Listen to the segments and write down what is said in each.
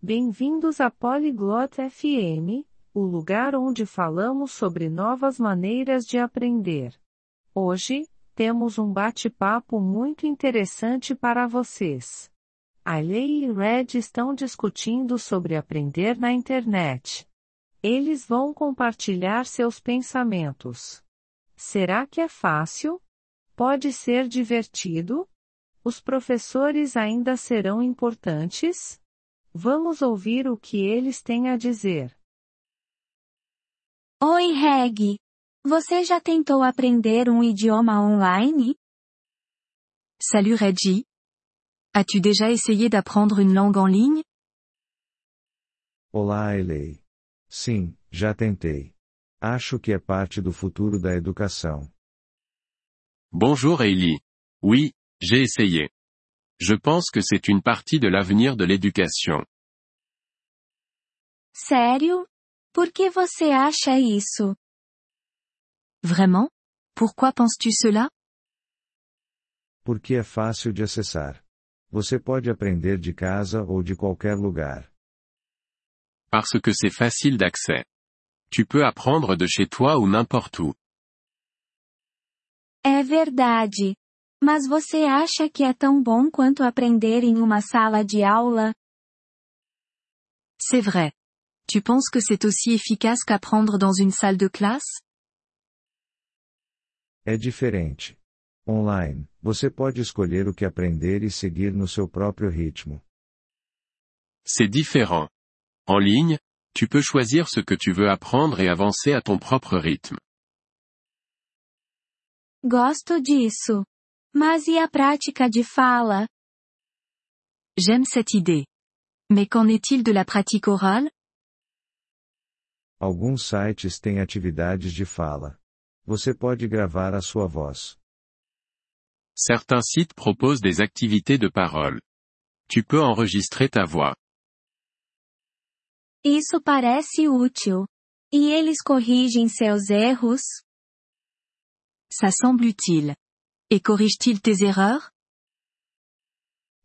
Bem-vindos à Polyglot FM, o lugar onde falamos sobre novas maneiras de aprender. Hoje, temos um bate-papo muito interessante para vocês. A Lei e Red estão discutindo sobre aprender na internet. Eles vão compartilhar seus pensamentos. Será que é fácil? Pode ser divertido? Os professores ainda serão importantes? Vamos ouvir o que eles têm a dizer. Oi, Reg. Você já tentou aprender um idioma online? Salut Reggie. As-tu déjà essayé d'apprendre une langue en ligne? Olá, Elei. Sim, já tentei. Acho que é parte do futuro da educação. Bonjour Hailey. Oui, j'ai essayé. Je pense que c'est une partie de l'avenir de l'éducation. Sério? Por que você acha isso? Vraiment? Pourquoi penses-tu cela? Porque é fácil de acessar. Você pode aprender de casa ou de qualquer lugar. Parce que c'est facile d'accès. Tu peux apprendre de chez toi ou n'importe où. É verdade. Mas você acha que é tão bom quanto aprender em uma sala de aula? C'est vrai. Tu penses que c'est aussi efficace qu'apprendre dans une salle de classe? É diferente. Online, você pode escolher o que aprender e seguir no seu próprio ritmo. C'est différent. En ligne, tu peux choisir ce que tu veux apprendre et avancer à ton propre rythme. Gosto disso. Mas e a prática de fala? J'aime cette idée. Mais qu'en est-il de la pratique orale? Alguns sites têm atividades de fala. Você pode gravar a sua voz. Certains sites proposent des activités de parole. Tu peux enregistrer ta voix. Isso parece útil. E eles corrigem seus erros? Ça semble utile. Et corrige-t-il tes erreurs?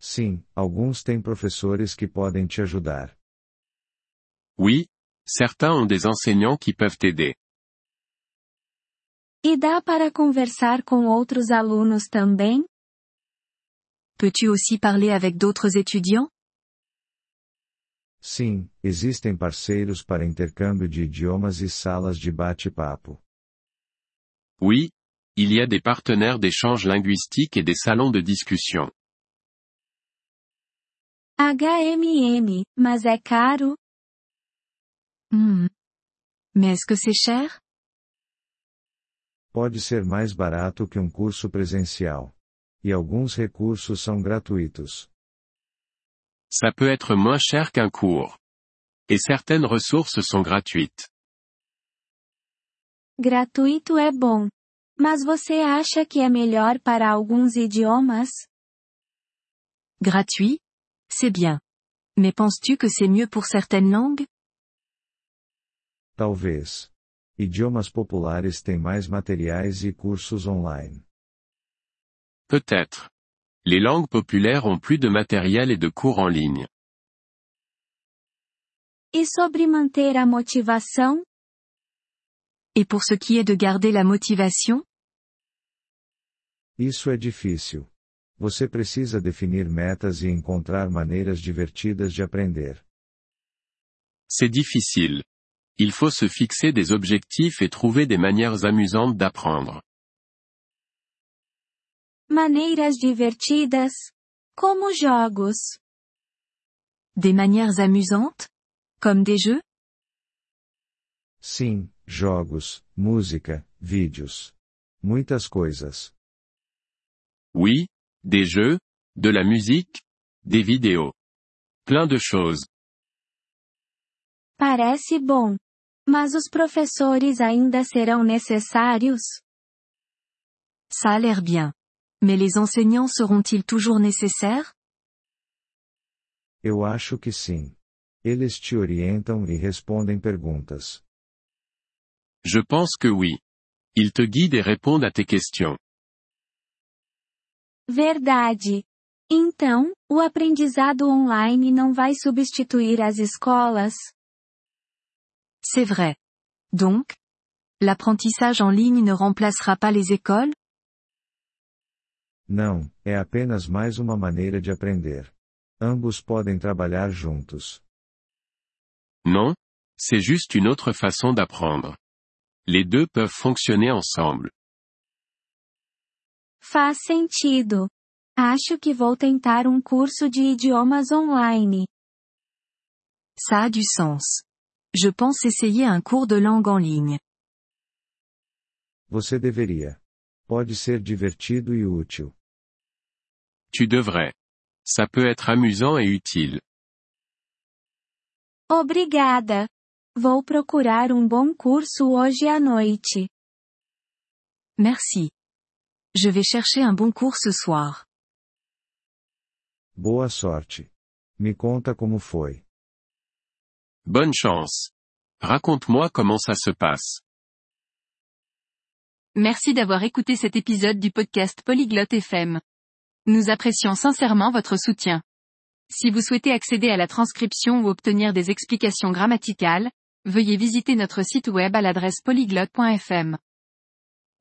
Sim, alguns têm professores que podem te ajudar. Oui, certains ont des enseignants qui peuvent t'aider. E dá para conversar com outros alunos também? Peux-tu aussi parler avec d'autres étudiants? Sim, existem parceiros para intercâmbio de idiomas e salas de bate-papo. Oui, il y a des partenaires d'échange linguistique et des salons de discussion. HMM, mas é caro? Hmm. Mais est-ce que c'est cher? Pode ser mais barato que um curso presencial. E alguns recursos são gratuitos. Ça peut être moins cher qu'un cours. Et certaines ressources sont gratuites. Gratuito é bom. Mas você acha que é melhor para alguns idiomas? Gratuit? C'est bien. Mais penses-tu que c'est mieux pour certaines langues? Talvez. Idiomas populares têm mais materiais e cursos online. Peut-être. Les langues populaires ont plus de matériel et de cours en ligne. E sobre manter a motivação? Et pour ce qui est de garder la motivation? Isso é difícil. Você precisa definir metas e encontrar maneiras divertidas de aprender. C'est difficile. Il faut se fixer des objectifs et trouver des manières amusantes d'apprendre. Maneiras divertidas? Como jogos. Des manières amusantes? Comme des jeux? Sim, jogos, música, vídeos. Muitas coisas. Oui, des jeux, de la musique, des vidéos. Plein de choses. Parece bom. Mas os professores ainda serão necessários? Ça a l'air bien. Mais les enseignants seront-ils toujours nécessaires? Eu acho que sim. Eles te orientam e respondem perguntas. Je pense que oui. Ils te guident et répondent à tes questions. Verdade. Então, o aprendizado online não vai substituir as escolas? C'est vrai. Donc, l'apprentissage en ligne ne remplacera pas les écoles Não, é apenas mais uma maneira de aprender. Ambos podem trabalhar juntos. Non, c'est juste une autre façon d'apprendre. Les deux peuvent fonctionner ensemble. Faz sentido. Acho que vou tentar um curso de idiomas online. Ça a du sens. Je pense essayer un cours de langue en ligne. Você deveria. Pode ser divertido e útil. Tu devrais. Ça peut être amusant et utile. Obrigada. Vou procurar um bom curso hoje à noite. Merci. Je vais chercher un bon cours ce soir. Boa sorte. Me conta como foi. Bonne chance. Raconte-moi comment ça se passe. Merci d'avoir écouté cet épisode du podcast Polyglotte FM. Nous apprécions sincèrement votre soutien. Si vous souhaitez accéder à la transcription ou obtenir des explications grammaticales, veuillez visiter notre site web à l'adresse polyglotte.fm.